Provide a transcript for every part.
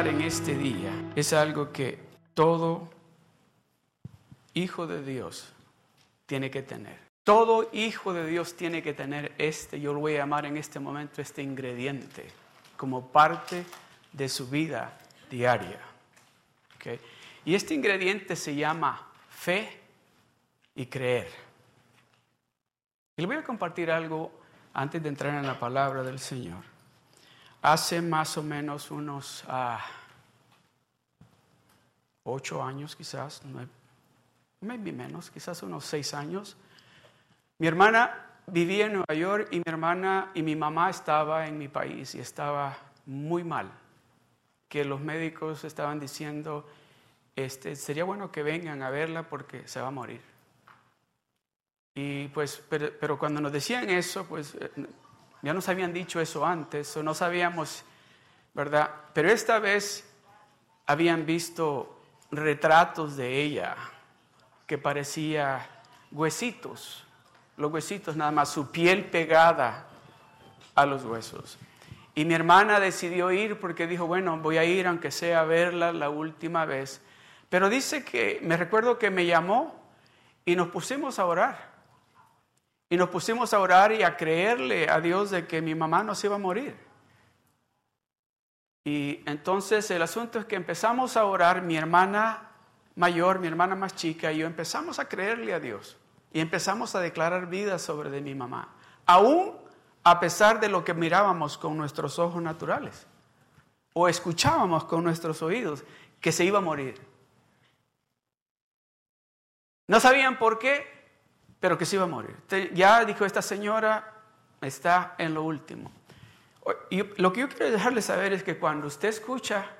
en este día es algo que todo hijo de Dios tiene que tener. Todo hijo de Dios tiene que tener este, yo lo voy a llamar en este momento, este ingrediente como parte de su vida diaria. Y este ingrediente se llama fe y creer. Y le voy a compartir algo antes de entrar en la palabra del Señor. Hace más o menos unos ah, ocho años, quizás, maybe menos, quizás unos seis años, mi hermana vivía en Nueva York y mi hermana y mi mamá estaba en mi país y estaba muy mal, que los médicos estaban diciendo, este, sería bueno que vengan a verla porque se va a morir. Y pues, pero, cuando nos decían eso, pues eh, ya nos habían dicho eso antes, o no sabíamos, ¿verdad? Pero esta vez habían visto retratos de ella que parecía huesitos, los huesitos nada más, su piel pegada a los huesos. Y mi hermana decidió ir porque dijo, bueno, voy a ir aunque sea a verla la última vez. Pero dice que, me recuerdo que me llamó y nos pusimos a orar. Y nos pusimos a orar y a creerle a Dios de que mi mamá no se iba a morir. Y entonces el asunto es que empezamos a orar, mi hermana mayor, mi hermana más chica y yo empezamos a creerle a Dios. Y empezamos a declarar vida sobre de mi mamá. Aún a pesar de lo que mirábamos con nuestros ojos naturales. O escuchábamos con nuestros oídos que se iba a morir. No sabían por qué, pero que se iba a morir. Ya dijo esta señora, está en lo último. Y lo que yo quiero dejarle saber es que cuando usted escucha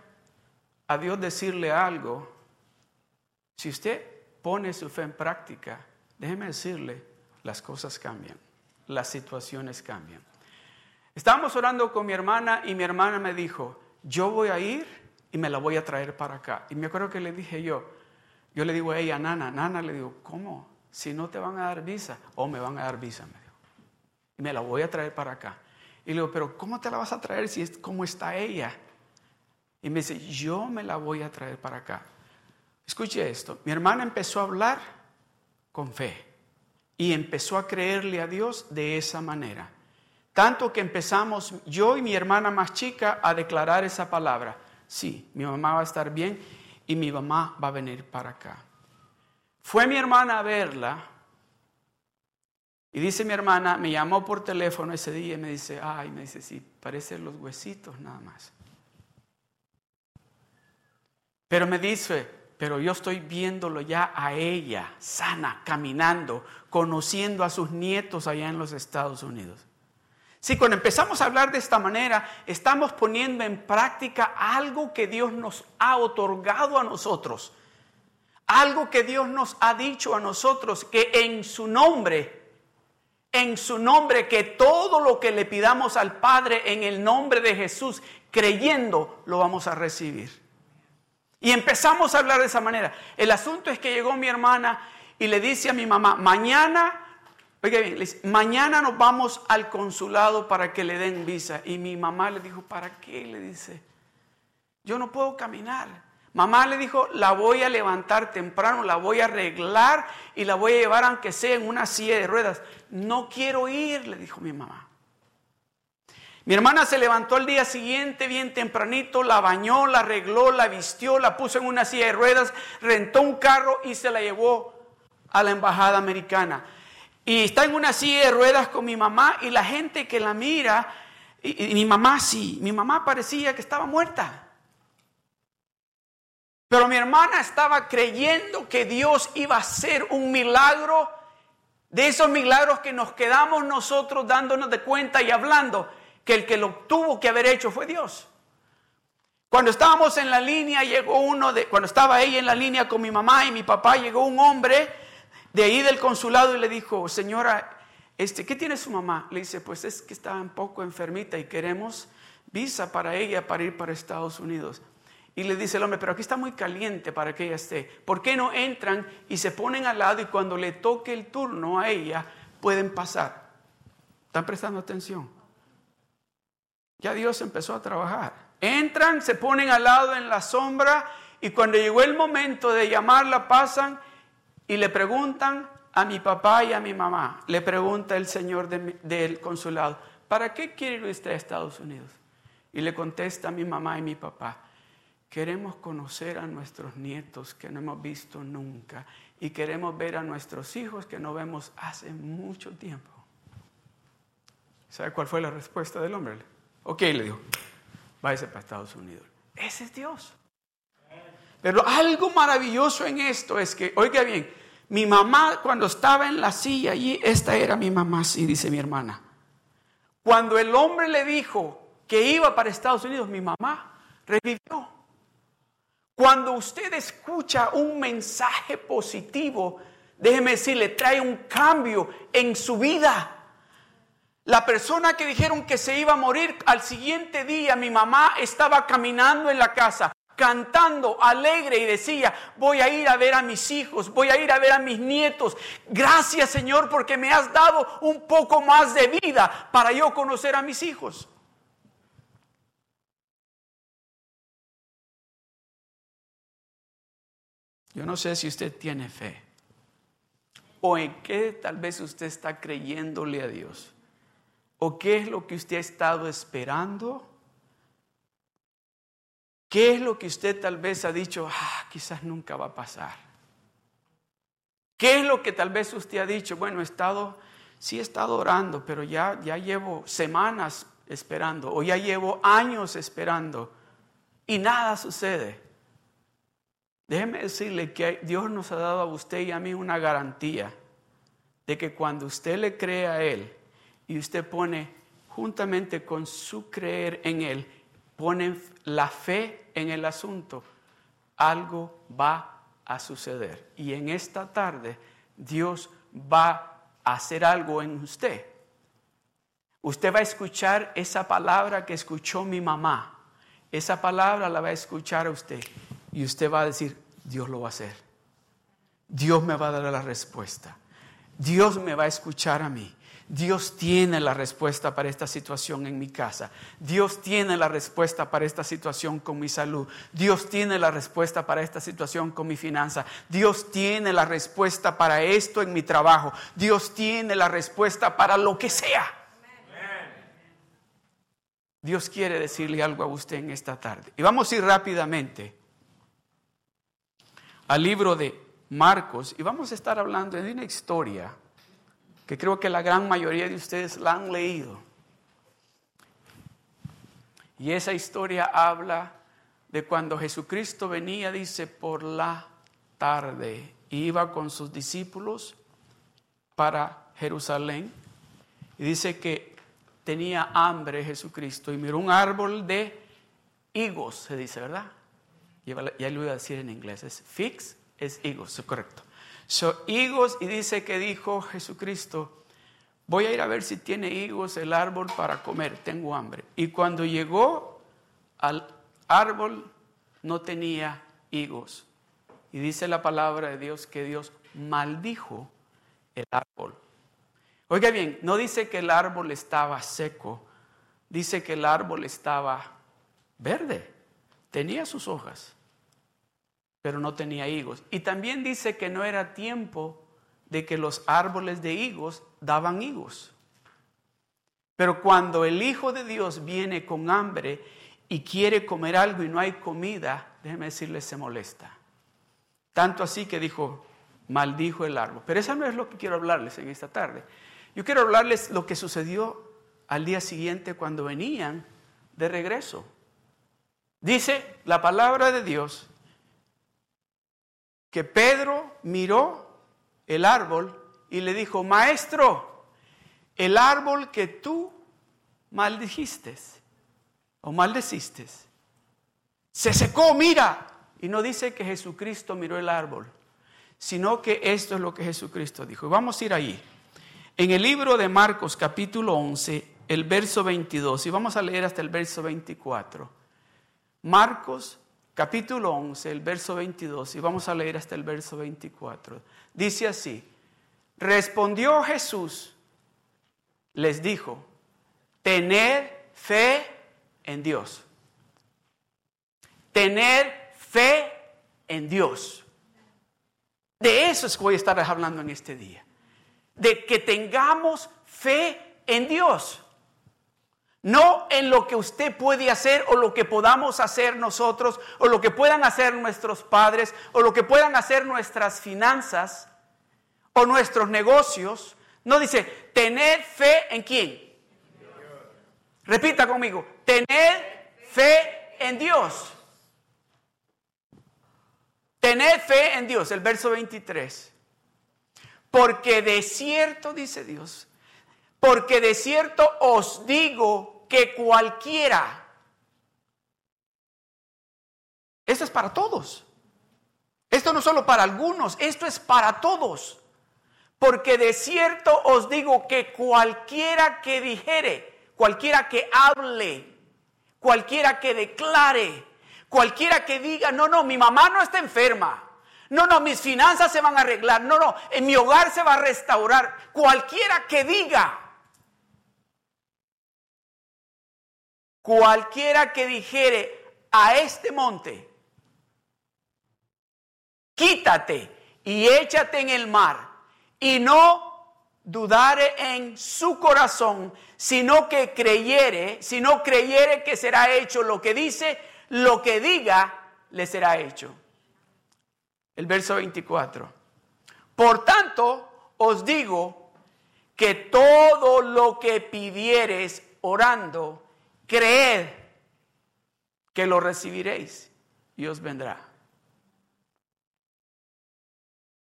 a Dios decirle algo, si usted pone su fe en práctica, déjeme decirle, las cosas cambian, las situaciones cambian. Estábamos orando con mi hermana y mi hermana me dijo, yo voy a ir y me la voy a traer para acá. Y me acuerdo que le dije yo, yo le digo a ella, Nana, Nana, le digo, ¿cómo? Si no te van a dar visa, o me van a dar visa, me dijo. Y me la voy a traer para acá. Y le digo, pero ¿cómo te la vas a traer si es como está ella? Y me dice, yo me la voy a traer para acá. Escuche esto, mi hermana empezó a hablar con fe y empezó a creerle a Dios de esa manera. Tanto que empezamos yo y mi hermana más chica a declarar esa palabra. Sí, mi mamá va a estar bien y mi mamá va a venir para acá. Fue mi hermana a verla y dice mi hermana, me llamó por teléfono ese día y me dice, ay, me dice, sí, parecen los huesitos nada más. Pero me dice, pero yo estoy viéndolo ya a ella, sana, caminando, conociendo a sus nietos allá en los Estados Unidos. Si cuando empezamos a hablar de esta manera, estamos poniendo en práctica algo que Dios nos ha otorgado a nosotros algo que Dios nos ha dicho a nosotros, que en su nombre, en su nombre, que todo lo que le pidamos al Padre en el nombre de Jesús, creyendo, lo vamos a recibir. Y empezamos a hablar de esa manera. El asunto es que llegó mi hermana y le dice a mi mamá, mañana, oiga bien, mañana nos vamos al consulado para que le den visa. Y mi mamá le dijo, ¿para qué? Le dice, yo no puedo caminar. Mamá le dijo, la voy a levantar temprano, la voy a arreglar y la voy a llevar aunque sea en una silla de ruedas. No quiero ir, le dijo mi mamá. Mi hermana se levantó al día siguiente bien tempranito, la bañó, la arregló, la vistió, la puso en una silla de ruedas, rentó un carro y se la llevó a la embajada americana. Y está en una silla de ruedas con mi mamá y la gente que la mira, y, y mi mamá sí, mi mamá parecía que estaba muerta. Pero mi hermana estaba creyendo que Dios iba a hacer un milagro, de esos milagros que nos quedamos nosotros dándonos de cuenta y hablando, que el que lo tuvo que haber hecho fue Dios. Cuando estábamos en la línea, llegó uno de, cuando estaba ella en la línea con mi mamá y mi papá, llegó un hombre de ahí del consulado y le dijo, señora, este, ¿qué tiene su mamá? Le dice, pues es que está un poco enfermita y queremos visa para ella para ir para Estados Unidos. Y le dice el hombre, pero aquí está muy caliente para que ella esté. ¿Por qué no entran y se ponen al lado y cuando le toque el turno a ella pueden pasar? ¿Están prestando atención? Ya Dios empezó a trabajar. Entran, se ponen al lado en la sombra y cuando llegó el momento de llamarla pasan y le preguntan a mi papá y a mi mamá, le pregunta el señor del consulado, ¿para qué quiere ir usted a Estados Unidos? Y le contesta a mi mamá y mi papá, queremos conocer a nuestros nietos que no hemos visto nunca y queremos ver a nuestros hijos que no vemos hace mucho tiempo. ¿Sabe cuál fue la respuesta del hombre? Ok, le dijo, váyase para Estados Unidos. Ese es Dios. Pero algo maravilloso en esto es que, oiga bien, mi mamá cuando estaba en la silla allí, esta era mi mamá, sí, dice mi hermana. Cuando el hombre le dijo que iba para Estados Unidos, mi mamá revivió. Cuando usted escucha un mensaje positivo, déjeme decirle, trae un cambio en su vida. La persona que dijeron que se iba a morir al siguiente día, mi mamá estaba caminando en la casa, cantando alegre y decía, voy a ir a ver a mis hijos, voy a ir a ver a mis nietos. Gracias Señor porque me has dado un poco más de vida para yo conocer a mis hijos. Yo no sé si usted tiene fe o en qué tal vez usted está creyéndole a Dios o qué es lo que usted ha estado esperando. ¿Qué es lo que usted tal vez ha dicho, ah, quizás nunca va a pasar? ¿Qué es lo que tal vez usted ha dicho? Bueno, he estado, sí he estado orando, pero ya, ya llevo semanas esperando o ya llevo años esperando y nada sucede. Déjeme decirle que Dios nos ha dado a usted y a mí una garantía de que cuando usted le cree a Él y usted pone juntamente con su creer en Él, pone la fe en el asunto, algo va a suceder. Y en esta tarde Dios va a hacer algo en usted. Usted va a escuchar esa palabra que escuchó mi mamá. Esa palabra la va a escuchar a usted. Y usted va a decir, Dios lo va a hacer. Dios me va a dar la respuesta. Dios me va a escuchar a mí. Dios tiene la respuesta para esta situación en mi casa. Dios tiene la respuesta para esta situación con mi salud. Dios tiene la respuesta para esta situación con mi finanza. Dios tiene la respuesta para esto en mi trabajo. Dios tiene la respuesta para lo que sea. Dios quiere decirle algo a usted en esta tarde. Y vamos a ir rápidamente al libro de Marcos y vamos a estar hablando de una historia que creo que la gran mayoría de ustedes la han leído. Y esa historia habla de cuando Jesucristo venía, dice, por la tarde, iba con sus discípulos para Jerusalén y dice que tenía hambre Jesucristo y miró un árbol de higos, se dice, ¿verdad? Ya lo voy a decir en inglés, es fix, es higos, es correcto. So, higos, y dice que dijo Jesucristo, voy a ir a ver si tiene higos el árbol para comer, tengo hambre. Y cuando llegó al árbol no tenía higos. Y dice la palabra de Dios que Dios maldijo el árbol. Oiga bien, no dice que el árbol estaba seco, dice que el árbol estaba verde, tenía sus hojas pero no tenía higos. Y también dice que no era tiempo de que los árboles de higos daban higos. Pero cuando el Hijo de Dios viene con hambre y quiere comer algo y no hay comida, déjeme decirle, se molesta. Tanto así que dijo, maldijo el árbol. Pero eso no es lo que quiero hablarles en esta tarde. Yo quiero hablarles lo que sucedió al día siguiente cuando venían de regreso. Dice la palabra de Dios que Pedro miró el árbol y le dijo, maestro, el árbol que tú maldijiste o maldeciste, se secó, mira. Y no dice que Jesucristo miró el árbol, sino que esto es lo que Jesucristo dijo. Vamos a ir ahí. En el libro de Marcos capítulo 11, el verso 22, y vamos a leer hasta el verso 24. Marcos capítulo 11, el verso 22, y vamos a leer hasta el verso 24. Dice así, respondió Jesús, les dijo, tener fe en Dios. tener fe en Dios. De eso es que voy a estar hablando en este día. De que tengamos fe en Dios. No en lo que usted puede hacer o lo que podamos hacer nosotros o lo que puedan hacer nuestros padres o lo que puedan hacer nuestras finanzas o nuestros negocios. No dice, tener fe en quién. Repita conmigo, tener fe en Dios. Tener fe en Dios, el verso 23. Porque de cierto, dice Dios, porque de cierto os digo que cualquiera. Esto es para todos. Esto no solo para algunos, esto es para todos. Porque de cierto os digo que cualquiera que dijere, cualquiera que hable, cualquiera que declare, cualquiera que diga, no, no, mi mamá no está enferma. No, no, mis finanzas se van a arreglar. No, no, en mi hogar se va a restaurar. Cualquiera que diga, Cualquiera que dijere a este monte, quítate y échate en el mar, y no dudare en su corazón, sino que creyere, si no creyere que será hecho lo que dice, lo que diga, le será hecho. El verso 24. Por tanto, os digo que todo lo que pidieres orando, creed que lo recibiréis y os vendrá.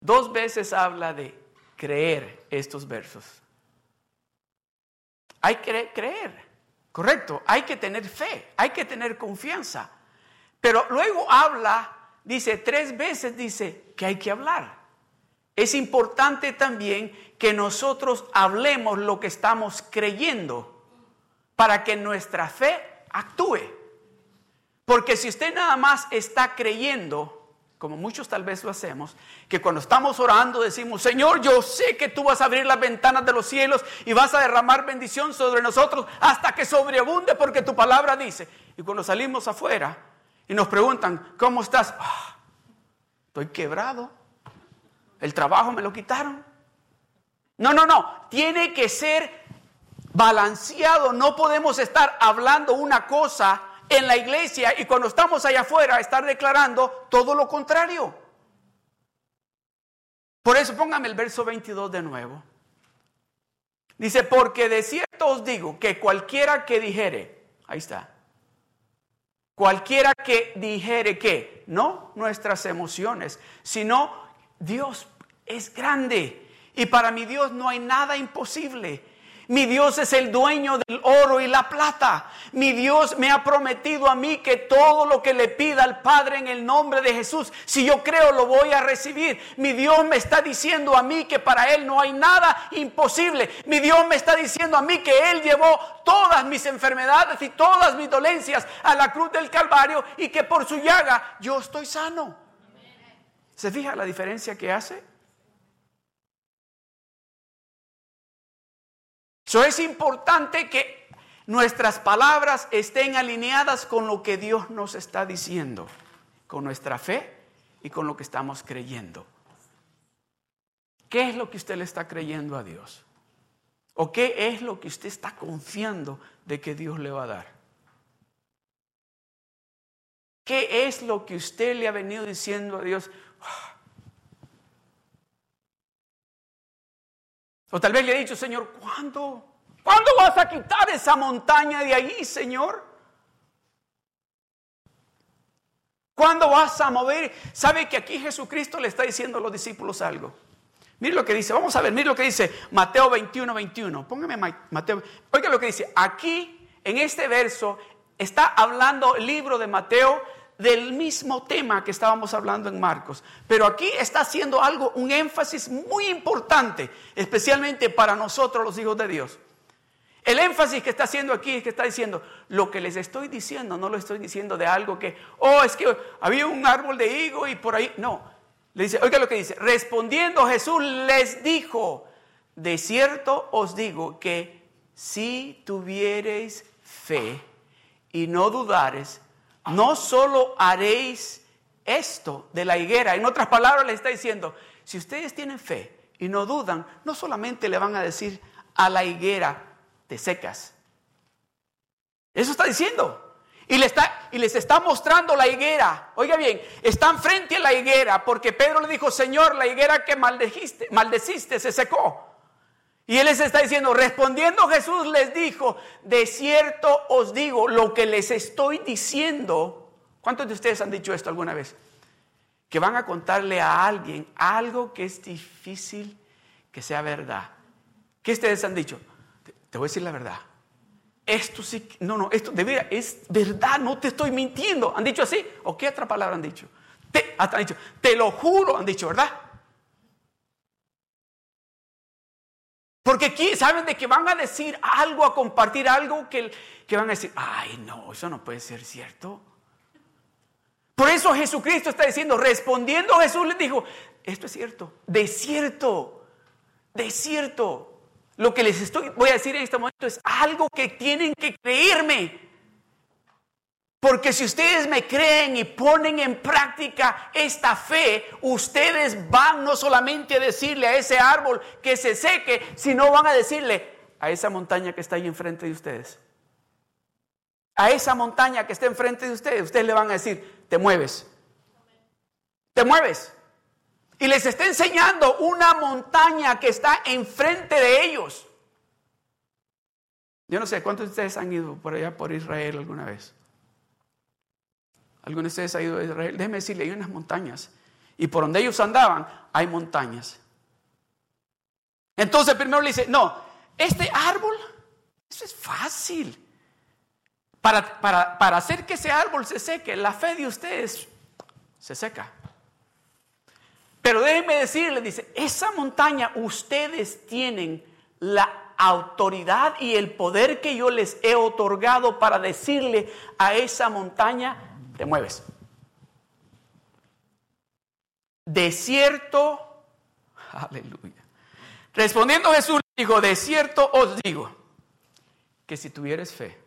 Dos veces habla de creer estos versos. Hay que creer, correcto, hay que tener fe, hay que tener confianza. Pero luego habla, dice, tres veces dice que hay que hablar. Es importante también que nosotros hablemos lo que estamos creyendo para que nuestra fe actúe. Porque si usted nada más está creyendo, como muchos tal vez lo hacemos, que cuando estamos orando decimos, Señor, yo sé que tú vas a abrir las ventanas de los cielos y vas a derramar bendición sobre nosotros hasta que sobreabunde porque tu palabra dice. Y cuando salimos afuera y nos preguntan, ¿cómo estás? Ah, estoy quebrado. El trabajo me lo quitaron. No, no, no. Tiene que ser balanceado. No podemos estar hablando una cosa en la iglesia y cuando estamos allá afuera estar declarando todo lo contrario. Por eso póngame el verso 22 de nuevo. Dice, porque de cierto os digo que cualquiera que dijere, ahí está, cualquiera que dijere que, no nuestras emociones, sino Dios es grande y para mi Dios no hay nada imposible. Mi Dios es el dueño del oro y la plata. Mi Dios me ha prometido a mí que todo lo que le pida al Padre en el nombre de Jesús, si yo creo lo voy a recibir. Mi Dios me está diciendo a mí que para Él no hay nada imposible. Mi Dios me está diciendo a mí que Él llevó todas mis enfermedades y todas mis dolencias a la cruz del Calvario y que por su llaga yo estoy sano. ¿Se fija la diferencia que hace? Es importante que nuestras palabras estén alineadas con lo que Dios nos está diciendo, con nuestra fe y con lo que estamos creyendo. ¿Qué es lo que usted le está creyendo a Dios? ¿O qué es lo que usted está confiando de que Dios le va a dar? ¿Qué es lo que usted le ha venido diciendo a Dios? O tal vez le ha dicho, Señor, ¿cuándo? ¿Cuándo vas a quitar esa montaña de ahí, Señor? ¿Cuándo vas a mover? ¿Sabe que aquí Jesucristo le está diciendo a los discípulos algo? Mire lo que dice, vamos a ver, mire lo que dice Mateo 21, 21. Póngame Mateo. Oiga lo que dice, aquí en este verso está hablando el libro de Mateo del mismo tema que estábamos hablando en Marcos. Pero aquí está haciendo algo, un énfasis muy importante, especialmente para nosotros los hijos de Dios. El énfasis que está haciendo aquí es que está diciendo, lo que les estoy diciendo, no lo estoy diciendo de algo que, oh, es que había un árbol de higo y por ahí, no. Le dice, oiga lo que dice, respondiendo Jesús les dijo, de cierto os digo que si tuviereis fe y no dudares, no solo haréis esto de la higuera, en otras palabras le está diciendo, si ustedes tienen fe y no dudan, no solamente le van a decir a la higuera, te secas. Eso está diciendo. Y, le está, y les está mostrando la higuera. Oiga bien, están frente a la higuera porque Pedro le dijo, Señor, la higuera que maldeciste, maldeciste se secó. Y él les está diciendo, respondiendo Jesús les dijo, de cierto os digo, lo que les estoy diciendo, ¿cuántos de ustedes han dicho esto alguna vez? Que van a contarle a alguien algo que es difícil que sea verdad. ¿Qué ustedes han dicho? Te, voy a decir la verdad. Esto sí, no, no, esto de verdad es verdad, no te estoy mintiendo. ¿Han dicho así? ¿O qué otra palabra han dicho? Te, han dicho, te lo juro, han dicho, ¿verdad? Porque aquí saben de que van a decir algo, a compartir algo que, que van a decir, ay no, eso no puede ser cierto. Por eso Jesucristo está diciendo, respondiendo Jesús les dijo, esto es cierto, de cierto, de cierto. Lo que les estoy, voy a decir en este momento es algo que tienen que creerme. Porque si ustedes me creen y ponen en práctica esta fe, ustedes van no solamente a decirle a ese árbol que se seque, sino van a decirle a esa montaña que está ahí enfrente de ustedes. A esa montaña que está enfrente de ustedes, ustedes le van a decir, te mueves. Te mueves. Y les está enseñando una montaña que está enfrente de ellos. Yo no sé, ¿cuántos de ustedes han ido por allá por Israel alguna vez? ¿Algunos de ustedes han ido a Israel? Déjenme decirle, hay unas montañas. Y por donde ellos andaban, hay montañas. Entonces primero le dice, no, este árbol, eso es fácil. Para, para, para hacer que ese árbol se seque, la fe de ustedes se seca. Pero déjenme decirle, dice, esa montaña ustedes tienen la autoridad y el poder que yo les he otorgado para decirle a esa montaña, te mueves. De cierto, aleluya. Respondiendo Jesús dijo, de cierto os digo, que si tuvieres fe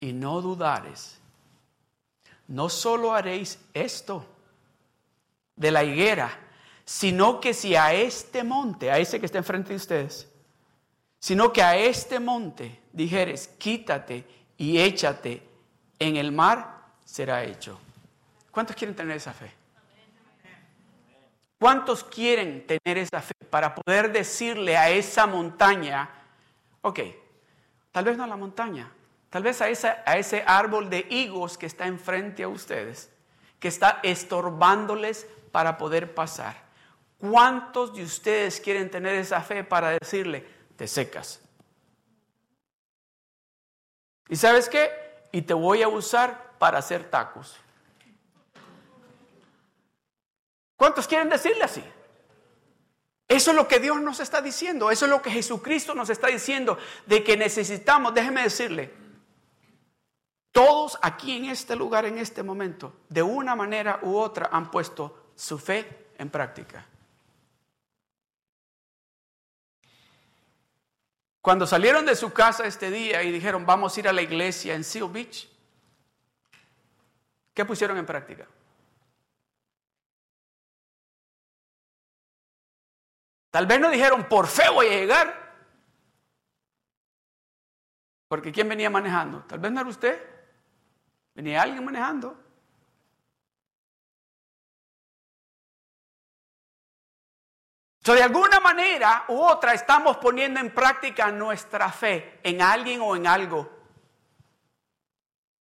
y no dudares, no solo haréis esto, de la higuera, sino que si a este monte, a ese que está enfrente de ustedes, sino que a este monte dijeres, quítate y échate en el mar, será hecho. ¿Cuántos quieren tener esa fe? ¿Cuántos quieren tener esa fe para poder decirle a esa montaña, ok, tal vez no a la montaña, tal vez a, esa, a ese árbol de higos que está enfrente a ustedes, que está estorbándoles para poder pasar. ¿Cuántos de ustedes quieren tener esa fe para decirle, te secas? ¿Y sabes qué? Y te voy a usar para hacer tacos. ¿Cuántos quieren decirle así? Eso es lo que Dios nos está diciendo, eso es lo que Jesucristo nos está diciendo, de que necesitamos, déjeme decirle, todos aquí en este lugar, en este momento, de una manera u otra han puesto su fe en práctica. Cuando salieron de su casa este día y dijeron, vamos a ir a la iglesia en Seal Beach, ¿qué pusieron en práctica? Tal vez no dijeron, por fe voy a llegar. Porque ¿quién venía manejando? Tal vez no era usted. Venía alguien manejando. De alguna manera u otra estamos poniendo en práctica nuestra fe en alguien o en algo.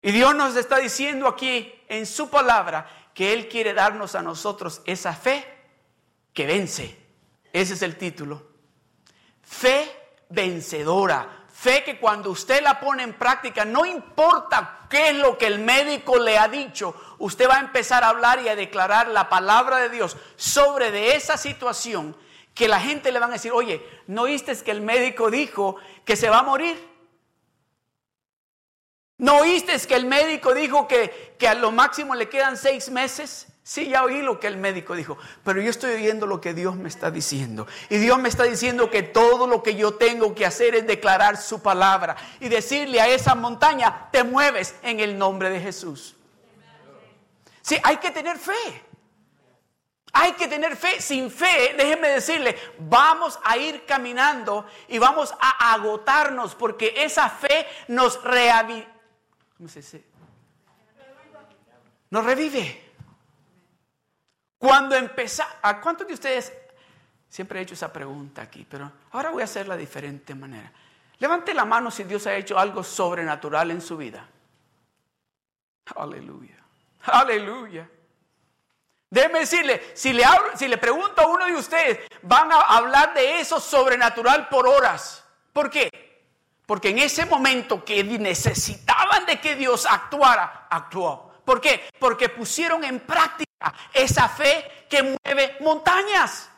Y Dios nos está diciendo aquí en su palabra que Él quiere darnos a nosotros esa fe que vence. Ese es el título. Fe vencedora. Fe que cuando usted la pone en práctica, no importa qué es lo que el médico le ha dicho, usted va a empezar a hablar y a declarar la palabra de Dios sobre de esa situación que la gente le van a decir, oye, ¿no oíste que el médico dijo que se va a morir? ¿No oíste que el médico dijo que, que a lo máximo le quedan seis meses? Sí, ya oí lo que el médico dijo, pero yo estoy oyendo lo que Dios me está diciendo. Y Dios me está diciendo que todo lo que yo tengo que hacer es declarar su palabra y decirle a esa montaña, te mueves en el nombre de Jesús. Sí, hay que tener fe. Hay que tener fe. Sin fe, déjenme decirle, vamos a ir caminando y vamos a agotarnos porque esa fe nos reaviva. ¿Cómo se dice? Nos revive. Cuando empezó, ¿a cuántos de ustedes siempre he hecho esa pregunta aquí? Pero ahora voy a hacerla de diferente manera. Levante la mano si Dios ha hecho algo sobrenatural en su vida. Aleluya. Aleluya. Déjeme decirle, si le, si le pregunto a uno de ustedes, van a hablar de eso sobrenatural por horas. ¿Por qué? Porque en ese momento que necesitaban de que Dios actuara, actuó. ¿Por qué? Porque pusieron en práctica esa fe que mueve montañas.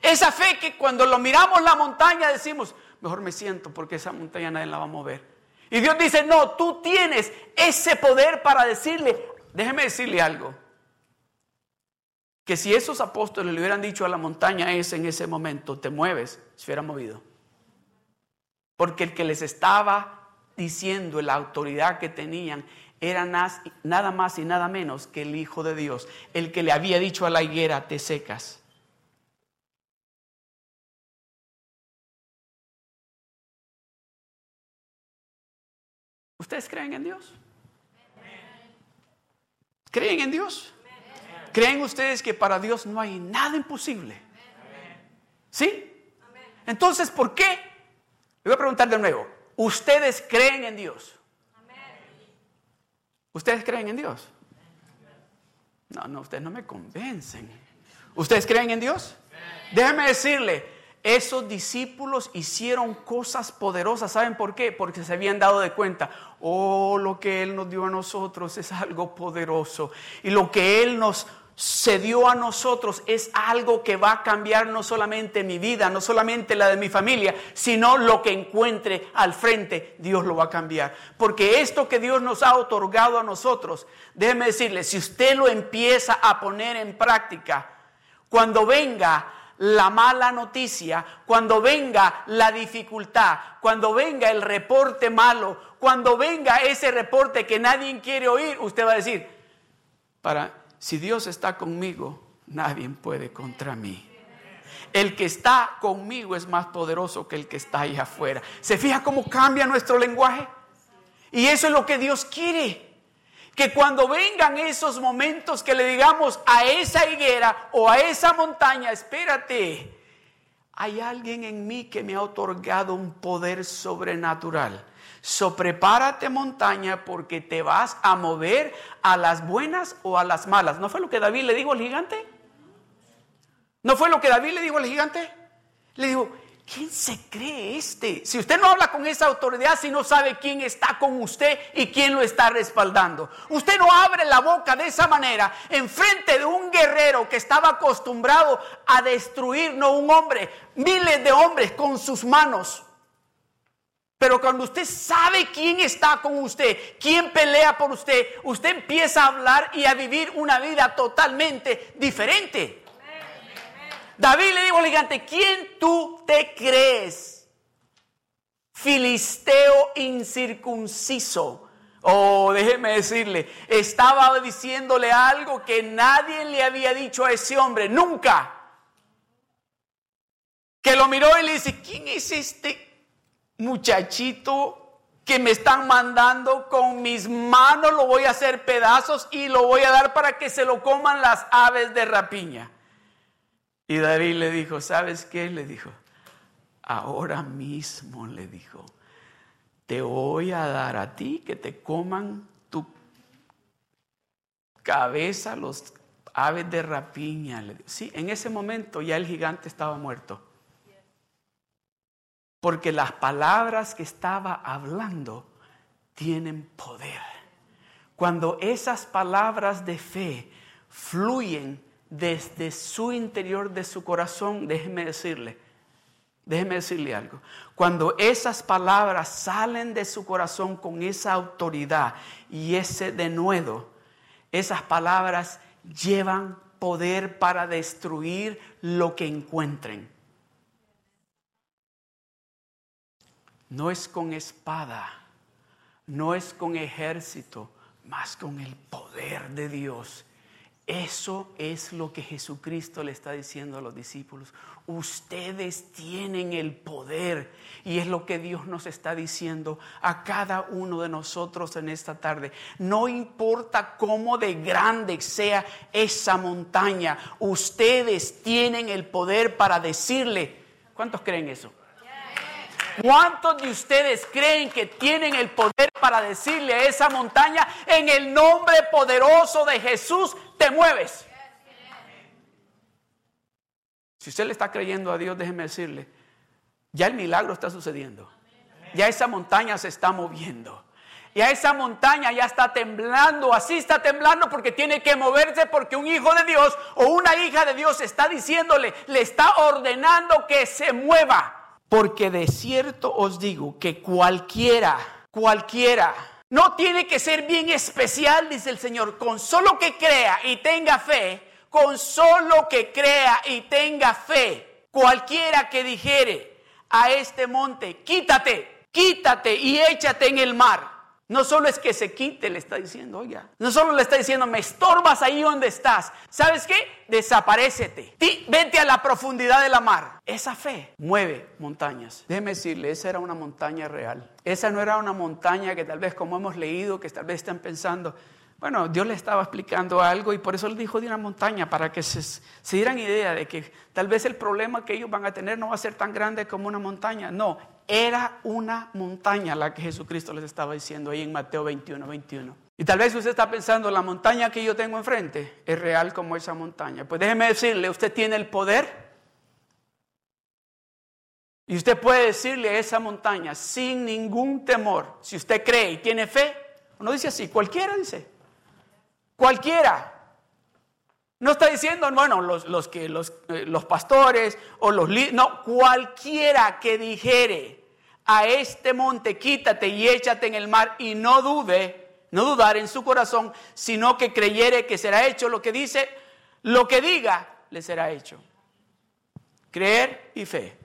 Esa fe que cuando lo miramos la montaña decimos, mejor me siento porque esa montaña nadie la va a mover. Y Dios dice, no, tú tienes ese poder para decirle, déjeme decirle algo, que si esos apóstoles le hubieran dicho a la montaña ese en ese momento, te mueves, se hubiera movido. Porque el que les estaba diciendo la autoridad que tenían era nada más y nada menos que el Hijo de Dios, el que le había dicho a la higuera, te secas. ¿Ustedes creen en Dios? ¿Creen en Dios? ¿Creen ustedes que para Dios no hay nada imposible? ¿Sí? Entonces, ¿por qué? Le voy a preguntar de nuevo. ¿Ustedes creen en Dios? ¿Ustedes creen en Dios? No, no, ustedes no me convencen. ¿Ustedes creen en Dios? Déjeme decirle, esos discípulos hicieron cosas poderosas. ¿Saben por qué? Porque se habían dado de cuenta, oh, lo que Él nos dio a nosotros es algo poderoso. Y lo que Él nos se dio a nosotros es algo que va a cambiar no solamente mi vida, no solamente la de mi familia, sino lo que encuentre al frente, Dios lo va a cambiar. Porque esto que Dios nos ha otorgado a nosotros, déjeme decirle, si usted lo empieza a poner en práctica, cuando venga la mala noticia, cuando venga la dificultad, cuando venga el reporte malo, cuando venga ese reporte que nadie quiere oír, usted va a decir, para si Dios está conmigo, nadie puede contra mí. El que está conmigo es más poderoso que el que está allá afuera. ¿Se fija cómo cambia nuestro lenguaje? Y eso es lo que Dios quiere. Que cuando vengan esos momentos que le digamos a esa higuera o a esa montaña, espérate, hay alguien en mí que me ha otorgado un poder sobrenatural So prepárate montaña porque te vas a mover a las buenas o a las malas. ¿No fue lo que David le dijo al gigante? ¿No fue lo que David le dijo al gigante? Le dijo, ¿quién se cree este? Si usted no habla con esa autoridad, si no sabe quién está con usted y quién lo está respaldando. Usted no abre la boca de esa manera en frente de un guerrero que estaba acostumbrado a destruir, no un hombre, miles de hombres con sus manos. Pero cuando usted sabe quién está con usted, quién pelea por usted, usted empieza a hablar y a vivir una vida totalmente diferente. David le dijo al gigante, ¿quién tú te crees? Filisteo incircunciso. Oh, déjeme decirle, estaba diciéndole algo que nadie le había dicho a ese hombre, nunca. Que lo miró y le dice, ¿quién es este muchachito que me están mandando con mis manos, lo voy a hacer pedazos y lo voy a dar para que se lo coman las aves de rapiña. Y David le dijo, ¿sabes qué? Le dijo, ahora mismo le dijo, te voy a dar a ti que te coman tu cabeza los aves de rapiña. Sí, en ese momento ya el gigante estaba muerto porque las palabras que estaba hablando tienen poder. Cuando esas palabras de fe fluyen desde su interior de su corazón, déjeme decirle, déjeme decirle algo. Cuando esas palabras salen de su corazón con esa autoridad y ese denuedo, esas palabras llevan poder para destruir lo que encuentren. No es con espada, no es con ejército, más con el poder de Dios. Eso es lo que Jesucristo le está diciendo a los discípulos. Ustedes tienen el poder y es lo que Dios nos está diciendo a cada uno de nosotros en esta tarde. No importa cómo de grande sea esa montaña, ustedes tienen el poder para decirle, ¿cuántos creen eso? ¿Cuántos de ustedes creen que tienen el poder para decirle a esa montaña, en el nombre poderoso de Jesús, te mueves? Si usted le está creyendo a Dios, déjeme decirle, ya el milagro está sucediendo. Ya esa montaña se está moviendo. Ya esa montaña ya está temblando, así está temblando porque tiene que moverse porque un hijo de Dios o una hija de Dios está diciéndole, le está ordenando que se mueva. Porque de cierto os digo que cualquiera, cualquiera, no tiene que ser bien especial, dice el Señor, con solo que crea y tenga fe, con solo que crea y tenga fe, cualquiera que dijere a este monte, quítate, quítate y échate en el mar no solo es que se quite, le está diciendo, oiga. No solo le está diciendo, me estorbas ahí donde estás. ¿Sabes qué? Desaparecete. Vete a la profundidad de la mar. Esa fe mueve montañas. Déjeme decirle, esa era una montaña real. Esa no era una montaña que tal vez como hemos leído, que tal vez están pensando, bueno, Dios le estaba explicando algo y por eso le dijo de una montaña, para que se, dieran idea de que tal vez el problema que ellos van a tener no va a ser tan grande como una montaña. No, era una montaña la que Jesucristo les estaba diciendo ahí en Mateo 21, 21. Y tal vez usted está pensando, la montaña que yo tengo enfrente es real como esa montaña. Pues déjeme decirle, usted tiene el poder. Y usted puede decirle a esa montaña sin ningún temor, si usted cree y tiene fe, uno dice así, cualquiera dice, Cualquiera. No está diciendo, bueno, los, que, los, eh, los pastores o los no, cualquiera que dijere a este monte, quítate y échate en el mar y no dude, no dudar en su corazón, sino que creyere que será hecho lo que dice, lo que diga, le será hecho. Creer y fe.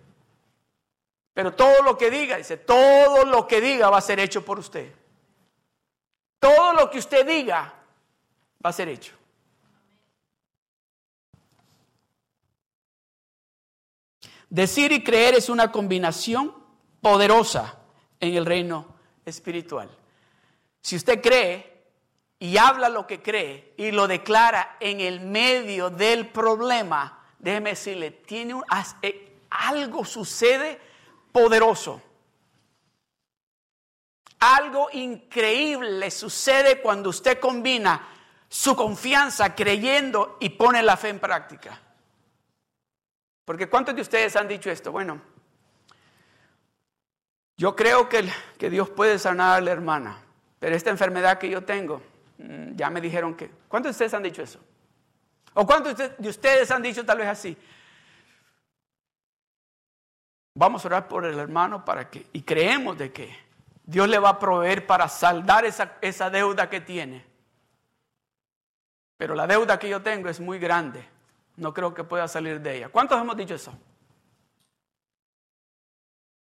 Pero todo lo que diga, dice, todo lo que diga va a ser hecho por usted. Todo lo que usted diga va a ser hecho. Decir y creer es una combinación poderosa en el reino espiritual. Si usted cree y habla lo que cree y lo declara en el medio del problema, déjeme decirle, tiene un, eh, algo sucede poderoso. Algo increíble sucede cuando usted combina su confianza creyendo y pone la fe en práctica. Porque ¿cuántos de ustedes han dicho esto? Bueno, yo creo que, que Dios puede sanar a la hermana, pero esta enfermedad que yo tengo, mm, ya me dijeron que... ¿Cuántos de ustedes han dicho eso? ¿O cuántos de ustedes han dicho tal vez así? Vamos a orar por el hermano para que, y creemos de que Dios le va a proveer para saldar esa, esa deuda que tiene pero la deuda que yo tengo es muy grande. No creo que pueda salir de ella. ¿Cuántos hemos dicho eso?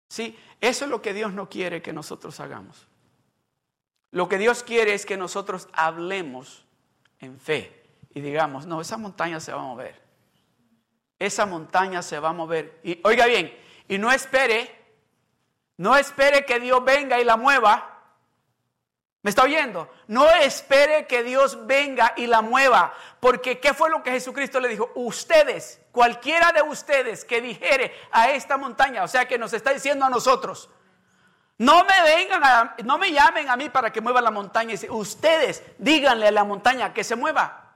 Sí, eso es lo que Dios no quiere que nosotros hagamos. Lo que Dios quiere es que nosotros hablemos en fe y digamos, no, esa montaña se va a mover. Esa montaña se va a mover. Y oiga bien, y no espere, no espere que Dios venga y la mueva ¿Me está oyendo? No espere que Dios venga y la mueva, porque ¿qué fue lo que Jesucristo le dijo? Ustedes, cualquiera de ustedes que dijere a esta montaña, o sea que nos está diciendo a nosotros, no me vengan, no me llamen a mí para que mueva la montaña, ustedes díganle a la montaña que se mueva.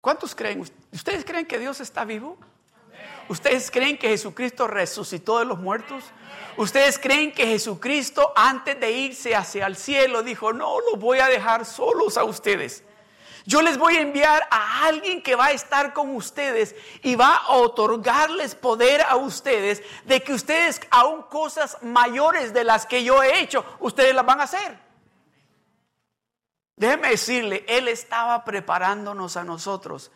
¿Cuántos creen? ¿Ustedes creen que Dios está vivo? ¿Ustedes creen que Jesucristo resucitó de los muertos? ¿Ustedes creen que Jesucristo antes de irse hacia el cielo dijo, no los voy a dejar solos a ustedes? Yo les voy a enviar a alguien que va a estar con ustedes y va a otorgarles poder a ustedes de que ustedes aún cosas mayores de las que yo he hecho, ustedes las van a hacer. Déjeme decirle, Él estaba preparándonos a nosotros.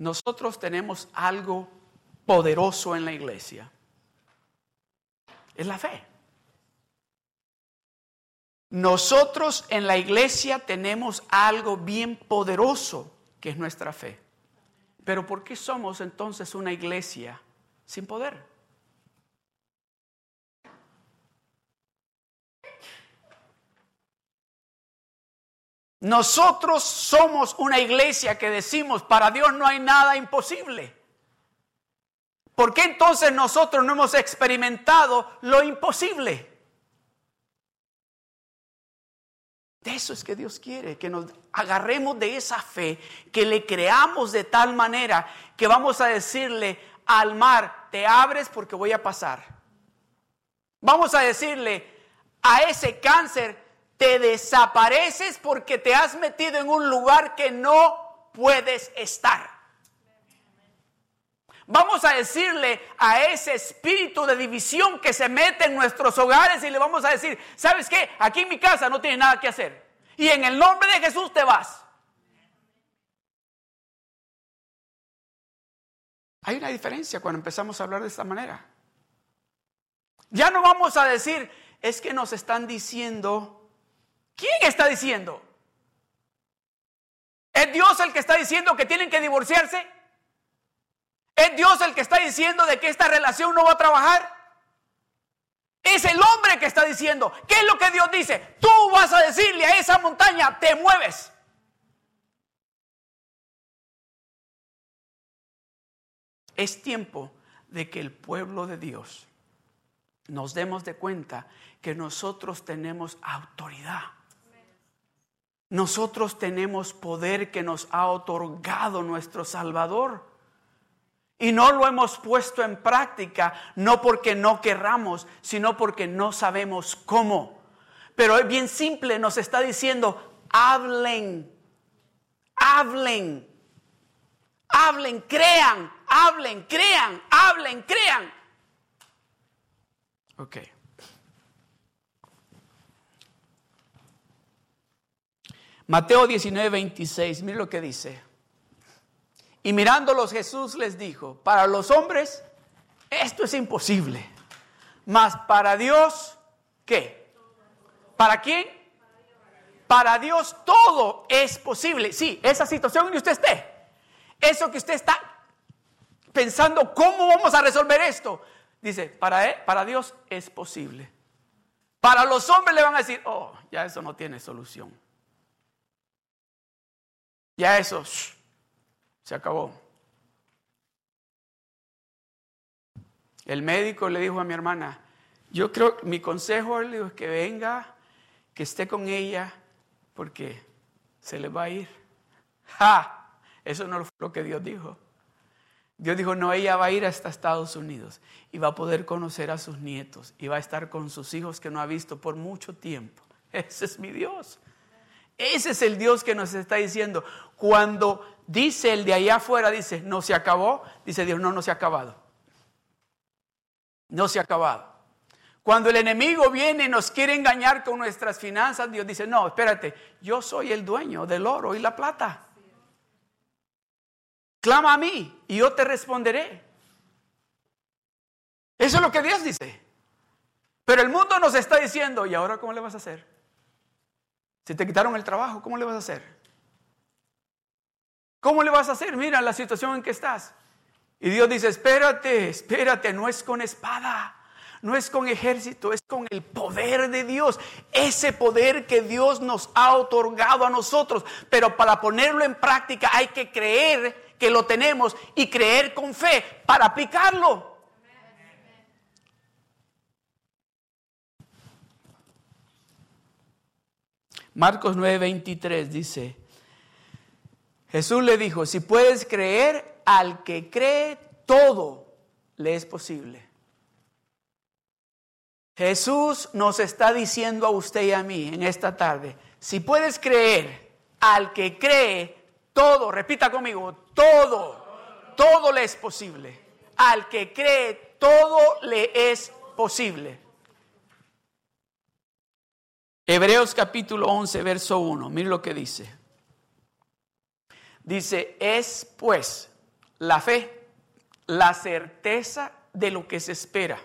Nosotros tenemos algo poderoso en la iglesia. Es la fe. Nosotros en la iglesia tenemos algo bien poderoso que es nuestra fe. Pero ¿por qué somos entonces una iglesia sin poder? Nosotros somos una iglesia que decimos, para Dios no hay nada imposible. ¿Por qué entonces nosotros no hemos experimentado lo imposible? Eso es que Dios quiere, que nos agarremos de esa fe, que le creamos de tal manera que vamos a decirle al mar, te abres porque voy a pasar. Vamos a decirle a ese cáncer, te desapareces porque te has metido en un lugar que no puedes estar. Vamos a decirle a ese espíritu de división que se mete en nuestros hogares y le vamos a decir, ¿sabes qué? Aquí en mi casa no tiene nada que hacer. Y en el nombre de Jesús te vas. Hay una diferencia cuando empezamos a hablar de esta manera. Ya no vamos a decir, es que nos están diciendo, ¿quién está diciendo? ¿Es Dios el que está diciendo que tienen que divorciarse? ¿Es Dios el que está diciendo de que esta relación no va a trabajar? Es el hombre que está diciendo. ¿Qué es lo que Dios dice? Tú vas a decirle a esa montaña, te mueves. Es tiempo de que el pueblo de Dios nos demos de cuenta que nosotros tenemos autoridad. Nosotros tenemos poder que nos ha otorgado nuestro Salvador. Y no lo hemos puesto en práctica, no porque no querramos, sino porque no sabemos cómo. Pero es bien simple, nos está diciendo, hablen, hablen, hablen, crean, hablen, crean, hablen, crean. Ok. Mateo 19, 26, mire lo que dice. Y mirándolos Jesús les dijo, para los hombres esto es imposible, mas para Dios, ¿qué? ¿Para quién? Para Dios todo es posible. Sí, esa situación en que usted esté, eso que usted está pensando, ¿cómo vamos a resolver esto? Dice, para, él, para Dios es posible. Para los hombres le van a decir, oh, ya eso no tiene solución. Ya eso, se acabó. El médico le dijo a mi hermana, yo creo, mi consejo es que venga, que esté con ella, porque se le va a ir. ¡Ja! Eso no fue lo que Dios dijo. Dios dijo, no, ella va a ir hasta Estados Unidos y va a poder conocer a sus nietos y va a estar con sus hijos que no ha visto por mucho tiempo. Ese es mi Dios. Ese es el Dios que nos está diciendo. Cuando dice el de allá afuera, dice, no se acabó, dice Dios, no, no se ha acabado. No se ha acabado. Cuando el enemigo viene y nos quiere engañar con nuestras finanzas, Dios dice, no, espérate, yo soy el dueño del oro y la plata. Clama a mí y yo te responderé. Eso es lo que Dios dice. Pero el mundo nos está diciendo, ¿y ahora cómo le vas a hacer? Si te quitaron el trabajo, ¿cómo le vas a hacer? ¿Cómo le vas a hacer? Mira la situación en que estás. Y Dios dice, espérate, espérate, no es con espada, no es con ejército, es con el poder de Dios. Ese poder que Dios nos ha otorgado a nosotros. Pero para ponerlo en práctica hay que creer que lo tenemos y creer con fe para aplicarlo. Marcos 9:23 dice, Jesús le dijo, si puedes creer, al que cree, todo le es posible. Jesús nos está diciendo a usted y a mí en esta tarde, si puedes creer, al que cree, todo, repita conmigo, todo, todo le es posible. Al que cree, todo le es posible. Hebreos capítulo 11, verso 1, mire lo que dice. Dice, es pues la fe, la certeza de lo que se espera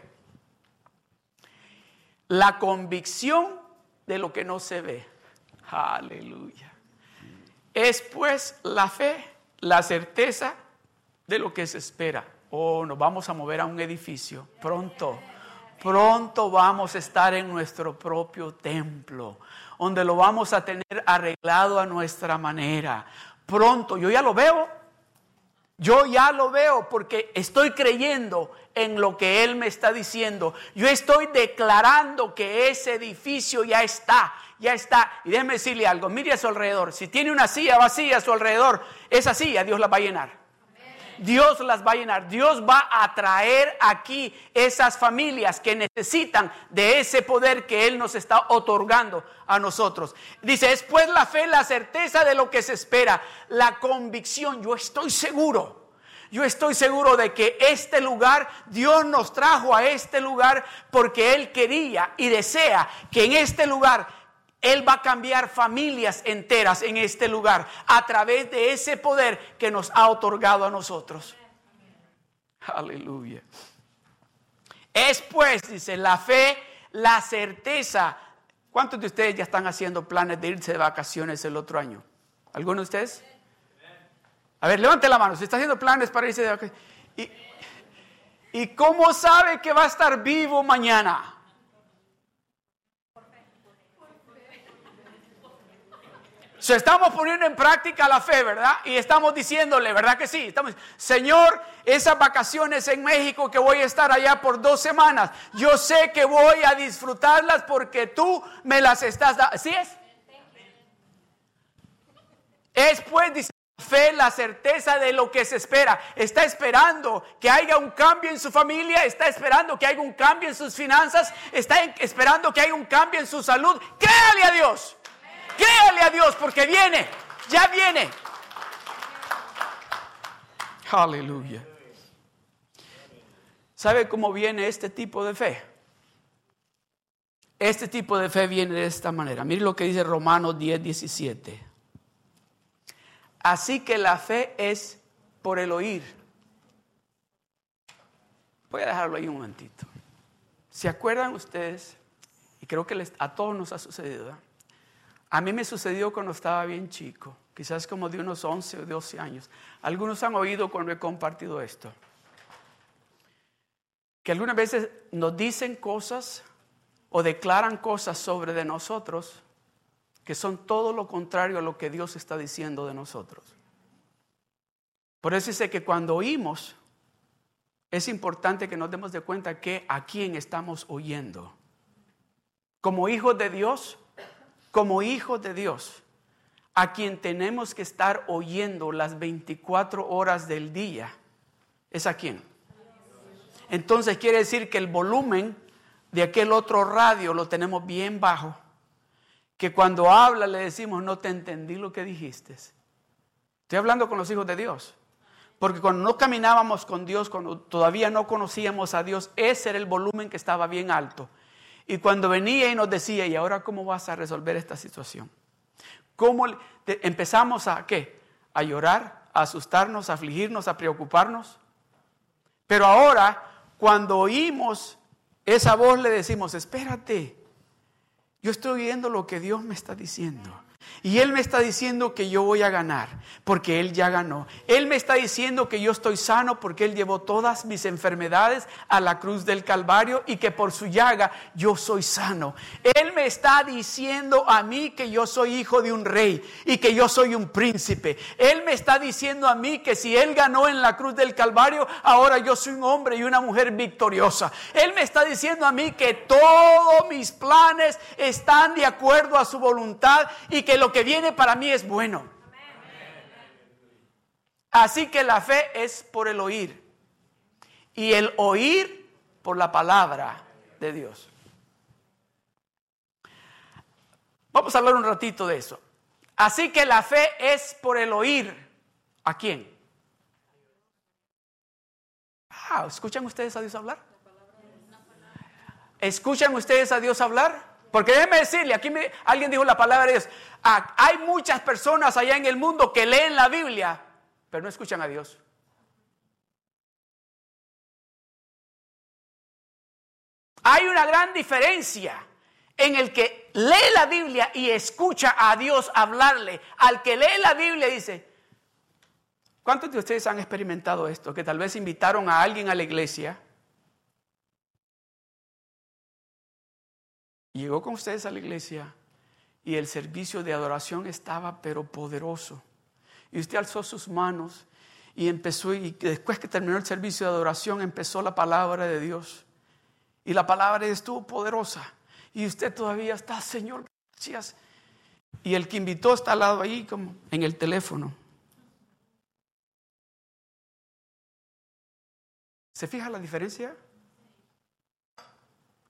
la convicción de lo que no se ve. Aleluya. Es pues la fe, la certeza de lo que se espera. Oh, nos vamos a mover a un edificio pronto. Pronto vamos a estar en nuestro propio templo, donde lo vamos a tener arreglado a nuestra manera. Pronto, yo ya lo veo, yo ya lo veo porque estoy creyendo en lo que Él me está diciendo. Yo estoy declarando que ese edificio ya está, ya está. Y déjeme decirle algo, mire a su alrededor. Si tiene una silla vacía a su alrededor, esa silla Dios la va a llenar. Dios las va a llenar. Dios va a traer aquí esas familias que necesitan de ese poder que Él nos está otorgando a nosotros. Dice, es pues la fe, la certeza de lo que se espera, la convicción. Yo estoy seguro. Yo estoy seguro de que este lugar, Dios nos trajo a este lugar porque Él quería y desea que en este lugar él va a cambiar familias enteras en este lugar a través de ese poder que nos ha otorgado a nosotros. Aleluya. Es pues, dice, la fe, la certeza. ¿Cuántos de ustedes ya están haciendo planes de irse de vacaciones el otro año? ¿Alguno de ustedes? A ver, levante la mano. Si está haciendo planes para irse de vacaciones. ¿Y, ¿Y cómo sabe que va a estar vivo mañana? Estamos poniendo en práctica la fe, ¿verdad? Y estamos diciéndole, ¿verdad que sí? Estamos, Señor, esas vacaciones en México que voy a estar allá por dos semanas, yo sé que voy a disfrutarlas porque tú me las estás dando. ¿Sí es? Es pues, dice fe, la certeza de lo que se espera. Está esperando que haya un cambio en su familia, está esperando que haya un cambio en sus finanzas, está esperando que haya un cambio en su salud. Créale a Dios. Créale a Dios porque viene, ya viene. Aleluya. ¿Sabe cómo viene este tipo de fe? Este tipo de fe viene de esta manera. Mire lo que dice Romanos 10, 17. Así que la fe es por el oír. Voy a dejarlo ahí un momentito. ¿Se acuerdan ustedes? Y creo que a todos nos ha sucedido. A mí me sucedió cuando estaba bien chico, quizás como de unos 11 o 12 años. Algunos han oído cuando he compartido esto. Que algunas veces nos dicen cosas o declaran cosas sobre de nosotros que son todo lo contrario a lo que Dios está diciendo de nosotros. Por eso dice que cuando oímos, es importante que nos demos de cuenta que a quién estamos oyendo. Como hijos de Dios, como hijos de Dios, a quien tenemos que estar oyendo las 24 horas del día, ¿es a quién? Entonces quiere decir que el volumen de aquel otro radio lo tenemos bien bajo, que cuando habla le decimos, no te entendí lo que dijiste. Estoy hablando con los hijos de Dios. Porque cuando no caminábamos con Dios, cuando todavía no conocíamos a Dios, ese era el volumen que estaba bien alto. Y cuando venía y nos decía, ¿y ahora cómo vas a resolver esta situación? ¿Cómo empezamos a qué? A llorar, a asustarnos, a afligirnos, a preocuparnos. Pero ahora, cuando oímos esa voz, le decimos, espérate, yo estoy oyendo lo que Dios me está diciendo. Y Él me está diciendo que yo voy a ganar, porque Él ya ganó. Él me está diciendo que yo estoy sano porque Él llevó todas mis enfermedades a la cruz del Calvario y que por su llaga yo soy sano. Él me está diciendo a mí que yo soy hijo de un rey y que yo soy un príncipe. Él me está diciendo a mí que si Él ganó en la cruz del Calvario, ahora yo soy un hombre y una mujer victoriosa. Él me está diciendo a mí que todos mis planes están de acuerdo a su voluntad y que que lo que viene para mí es bueno. Así que la fe es por el oír y el oír por la palabra de Dios. Vamos a hablar un ratito de eso. Así que la fe es por el oír. ¿A quién? Ah, ¿escuchan ustedes a Dios hablar? ¿Escuchan ustedes a Dios hablar? Porque déjenme decirle, aquí alguien dijo la palabra de Dios. Ah, hay muchas personas allá en el mundo que leen la Biblia, pero no escuchan a Dios. Hay una gran diferencia en el que lee la Biblia y escucha a Dios hablarle. Al que lee la Biblia dice, ¿cuántos de ustedes han experimentado esto? Que tal vez invitaron a alguien a la iglesia. Llegó con ustedes a la iglesia y el servicio de adoración estaba pero poderoso. Y usted alzó sus manos y empezó, y después que terminó el servicio de adoración, empezó la palabra de Dios. Y la palabra estuvo poderosa y usted todavía está, Señor, gracias. Y el que invitó está al lado ahí, como en el teléfono. ¿Se fija la diferencia?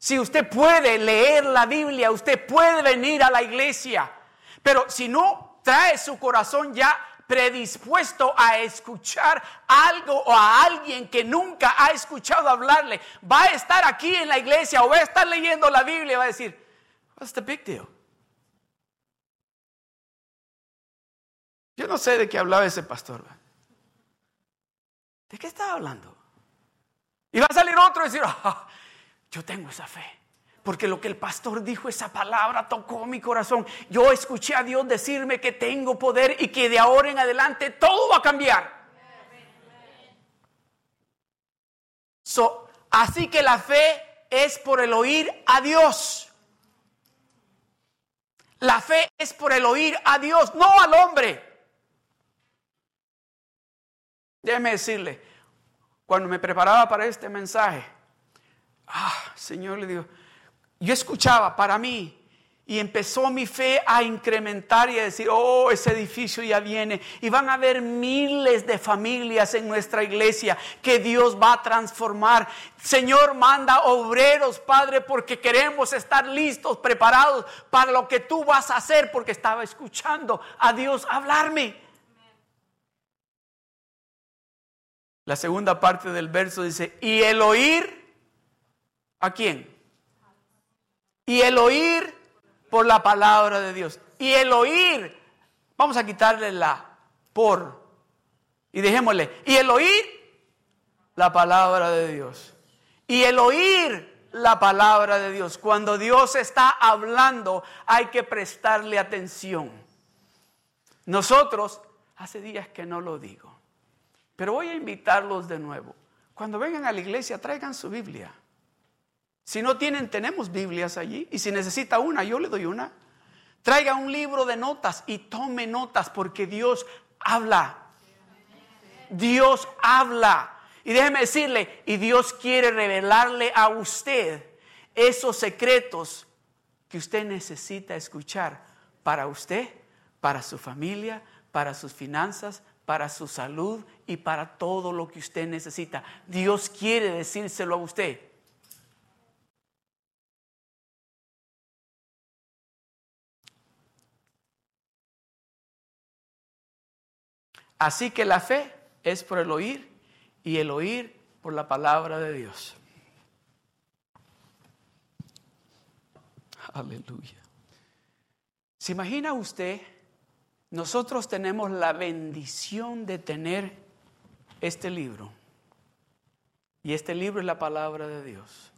Si usted puede leer la Biblia, usted puede venir a la iglesia, pero si no trae su corazón ya predispuesto a escuchar algo o a alguien que nunca ha escuchado hablarle, va a estar aquí en la iglesia o va a estar leyendo la Biblia y va a decir, what's the big deal? Yo no sé de qué hablaba ese pastor. ¿De qué estaba hablando? Y va a salir otro y decir, ah, yo tengo esa fe porque lo que el pastor dijo, esa palabra tocó mi corazón. Yo escuché a Dios decirme que tengo poder y que de ahora en adelante todo va a cambiar. así que la fe es por el oír a Dios. La fe es por el oír a Dios, no al hombre. Déjeme decirle, cuando me preparaba para este mensaje, ah, Señor le digo, yo escuchaba para mí y empezó mi fe a incrementar y a decir, oh, ese edificio ya viene. Y van a haber miles de familias en nuestra iglesia que Dios va a transformar. Señor, manda obreros, Padre, porque queremos estar listos, preparados para lo que tú vas a hacer, porque estaba escuchando a Dios hablarme. La segunda parte del verso dice, y el oír, ¿a quién? Y el oír por la palabra de Dios. Y el oír, vamos a quitarle la por. Y dejémosle. Y el oír la palabra de Dios. Y el oír la palabra de Dios. Cuando Dios está hablando hay que prestarle atención. Nosotros, hace días que no lo digo, pero voy a invitarlos de nuevo. Cuando vengan a la iglesia, traigan su Biblia. Si no tienen, tenemos Biblias allí. Y si necesita una, yo le doy una. Traiga un libro de notas y tome notas porque Dios habla. Dios habla. Y déjeme decirle, y Dios quiere revelarle a usted esos secretos que usted necesita escuchar para usted, para su familia, para sus finanzas, para su salud y para todo lo que usted necesita. Dios quiere decírselo a usted. Así que la fe es por el oír y el oír por la palabra de Dios. Aleluya. ¿Se imagina usted? Nosotros tenemos la bendición de tener este libro. Y este libro es la palabra de Dios.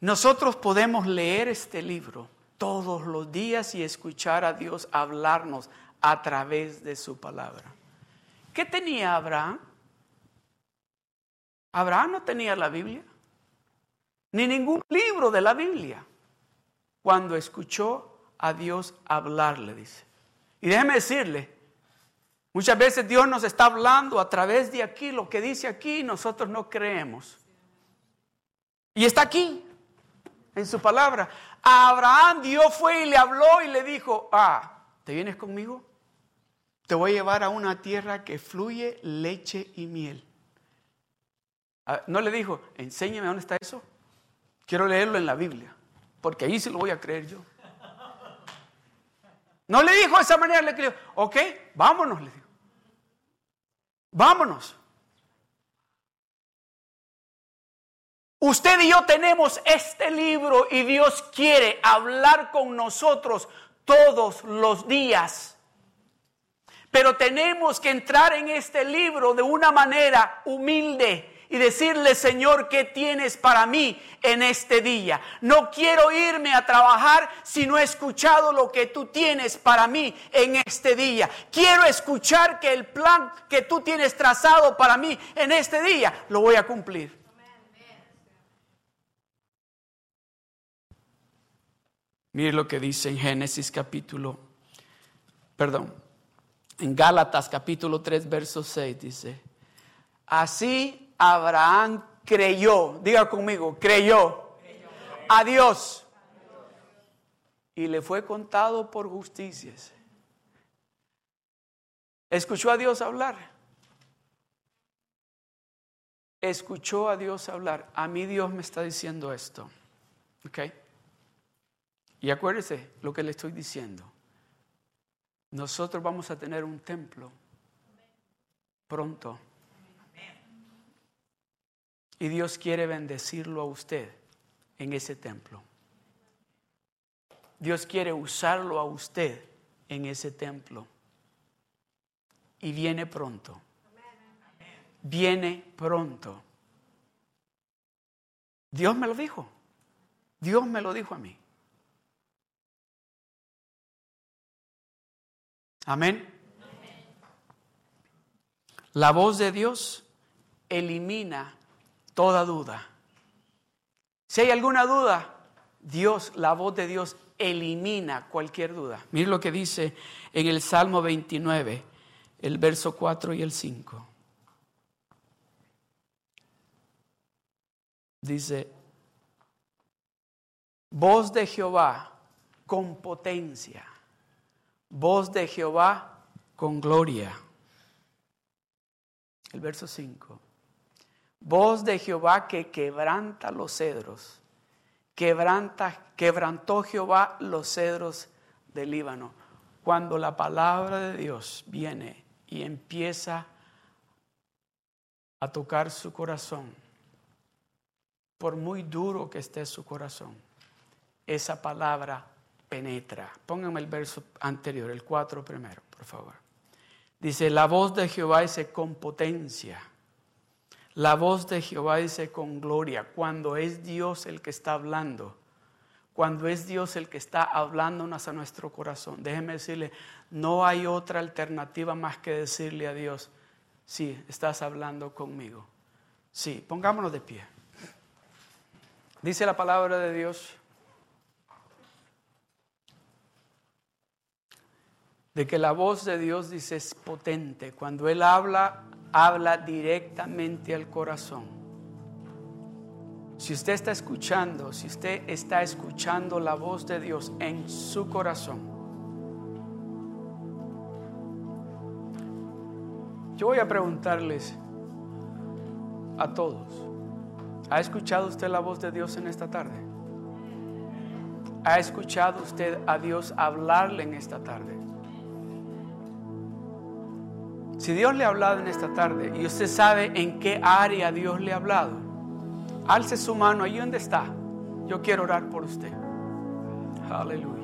Nosotros podemos leer este libro todos los días y escuchar a Dios hablarnos, a través de su palabra. ¿Qué tenía Abraham? Abraham no tenía la Biblia, ni ningún libro de la Biblia, cuando escuchó a Dios hablarle, dice. Y déjeme decirle, muchas veces Dios nos está hablando a través de aquí, lo que dice aquí, nosotros no creemos. Y está aquí, en su palabra. A Abraham Dios fue y le habló y le dijo, ah, ¿te vienes conmigo? Te voy a llevar a una tierra que fluye leche y miel. Ah, no le dijo, enséñame dónde está eso. Quiero leerlo en la Biblia, porque ahí se lo voy a creer yo. No le dijo de esa manera, le dijo, ok, vámonos, le dijo. Vámonos. Usted y yo tenemos este libro y Dios quiere hablar con nosotros todos los días. Pero tenemos que entrar en este libro de una manera humilde y decirle, Señor, ¿qué tienes para mí en este día? No quiero irme a trabajar si no he escuchado lo que tú tienes para mí en este día. Quiero escuchar que el plan que tú tienes trazado para mí en este día lo voy a cumplir. Mire lo que dice en Génesis capítulo, perdón, en Gálatas capítulo 3, verso 6 dice, así Abraham creyó, diga conmigo, creyó, a Dios y le fue contado por justicias. ¿Escuchó a Dios hablar? Escuchó a Dios hablar. A mí Dios me está diciendo esto. ¿Ok? Y acuérdese lo que le estoy diciendo. Nosotros vamos a tener un templo pronto. Y Dios quiere bendecirlo a usted en ese templo. Dios quiere usarlo a usted en ese templo. Y viene pronto. Viene pronto. Dios me lo dijo. Dios me lo dijo a mí. Amén. La voz de Dios elimina toda duda. Si hay alguna duda, Dios, la voz de Dios elimina cualquier duda. Mire lo que dice en el Salmo 29, el verso 4 y el 5. Dice, voz de Jehová con potencia voz de Jehová con gloria. El verso 5. Voz de Jehová que quebranta los cedros. Quebranta, quebrantó Jehová los cedros del Líbano. Cuando la palabra de Dios viene y empieza a tocar su corazón, por muy duro que esté su corazón, esa palabra penetra. El verso anterior, el 4 primero, por favor. Dice, la voz de Jehová dice con potencia. La voz de Jehová dice con gloria. Cuando es Dios el que está hablando. Cuando es Dios el que está hablándonos a nuestro corazón. Déjeme decirle, no hay otra alternativa más que decirle a Dios, sí, estás hablando conmigo. Sí, pongámonos de pie. Dice la palabra de Dios de que la voz de Dios dice es potente. Cuando Él habla, habla directamente al corazón. Si usted está escuchando, si usted está escuchando la voz de Dios en su corazón, yo voy a preguntarles a todos, ¿ha escuchado usted la voz de Dios en esta tarde? ¿Ha escuchado usted a Dios hablarle en esta tarde? Si Dios le ha hablado en esta tarde y usted sabe en qué área Dios le ha hablado, alce su mano ahí donde está. Yo quiero orar por usted. Aleluya.